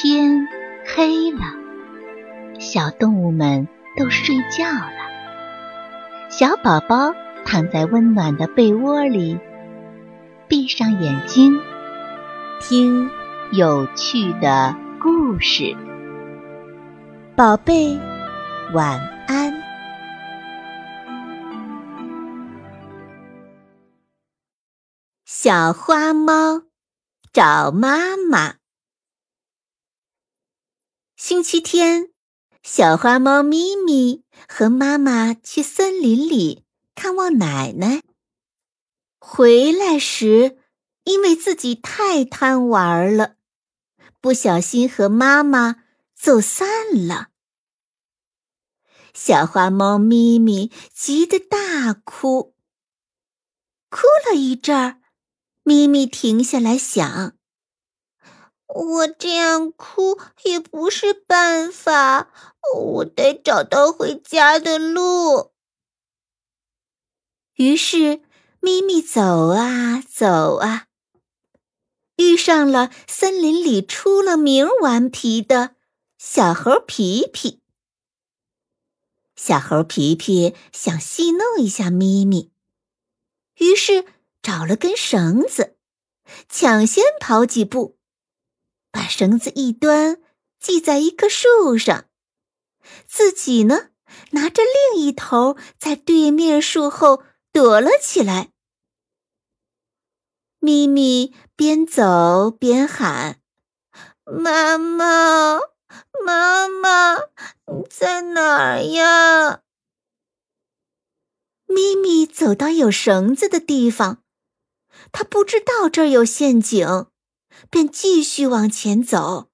天黑了，小动物们都睡觉了。小宝宝躺在温暖的被窝里，闭上眼睛，听有趣的故事。宝贝，晚安。小花猫找妈妈。星期天，小花猫咪咪和妈妈去森林里看望奶奶。回来时，因为自己太贪玩了，不小心和妈妈走散了。小花猫咪咪急得大哭，哭了一阵儿，咪咪停下来想。我这样哭也不是办法，我得找到回家的路。于是，咪咪走啊走啊，遇上了森林里出了名顽皮的小猴皮皮。小猴皮皮想戏弄一下咪咪，于是找了根绳子，抢先跑几步。把绳子一端，系在一棵树上，自己呢拿着另一头，在对面树后躲了起来。咪咪边走边喊：“妈妈，妈妈，你在哪儿呀？”咪咪走到有绳子的地方，他不知道这儿有陷阱。便继续往前走。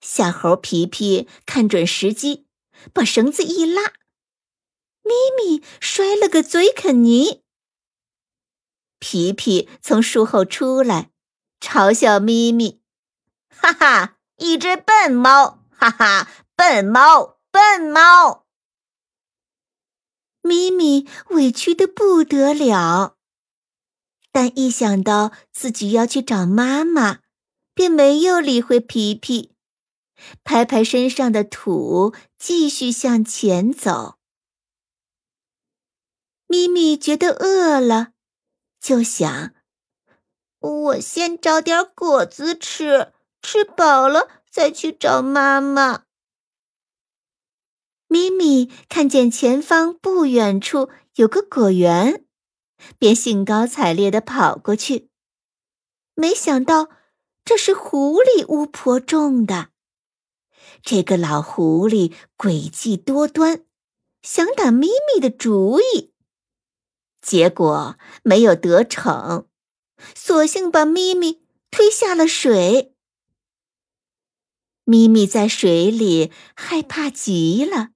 小猴皮皮看准时机，把绳子一拉，咪咪摔了个嘴啃泥。皮皮从树后出来，嘲笑咪咪：“哈哈，一只笨猫！哈哈，笨猫，笨猫！”咪咪委屈的不得了。但一想到自己要去找妈妈，便没有理会皮皮，拍拍身上的土，继续向前走。咪咪觉得饿了，就想：我先找点果子吃，吃饱了再去找妈妈。咪咪看见前方不远处有个果园。便兴高采烈地跑过去，没想到这是狐狸巫婆种的。这个老狐狸诡计多端，想打咪咪的主意，结果没有得逞，索性把咪咪推下了水。咪咪在水里害怕极了。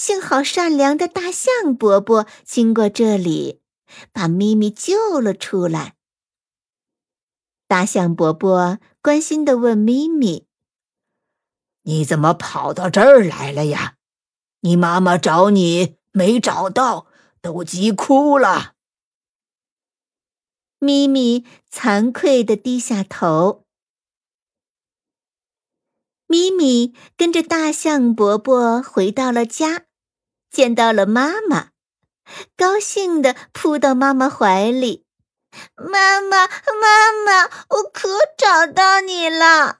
幸好善良的大象伯伯经过这里，把咪咪救了出来。大象伯伯关心的问咪咪：“你怎么跑到这儿来了呀？你妈妈找你没找到，都急哭了。”咪咪惭愧的低下头。咪咪跟着大象伯伯回到了家。见到了妈妈，高兴的扑到妈妈怀里。妈妈，妈妈，我可找到你了！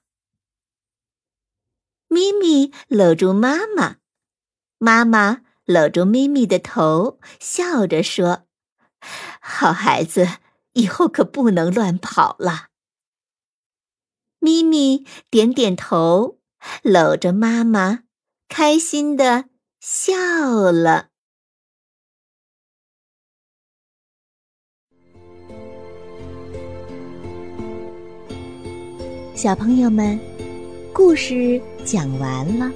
咪咪搂住妈妈，妈妈搂住咪咪的头，笑着说：“好孩子，以后可不能乱跑了。”咪咪点点头，搂着妈妈，开心的。笑了，小朋友们，故事讲完了，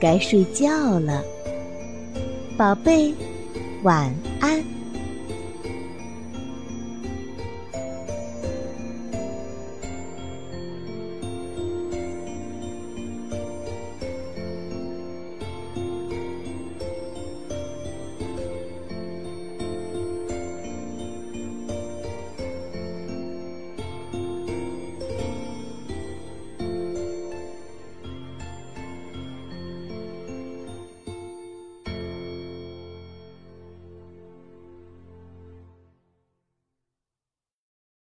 该睡觉了，宝贝，晚安。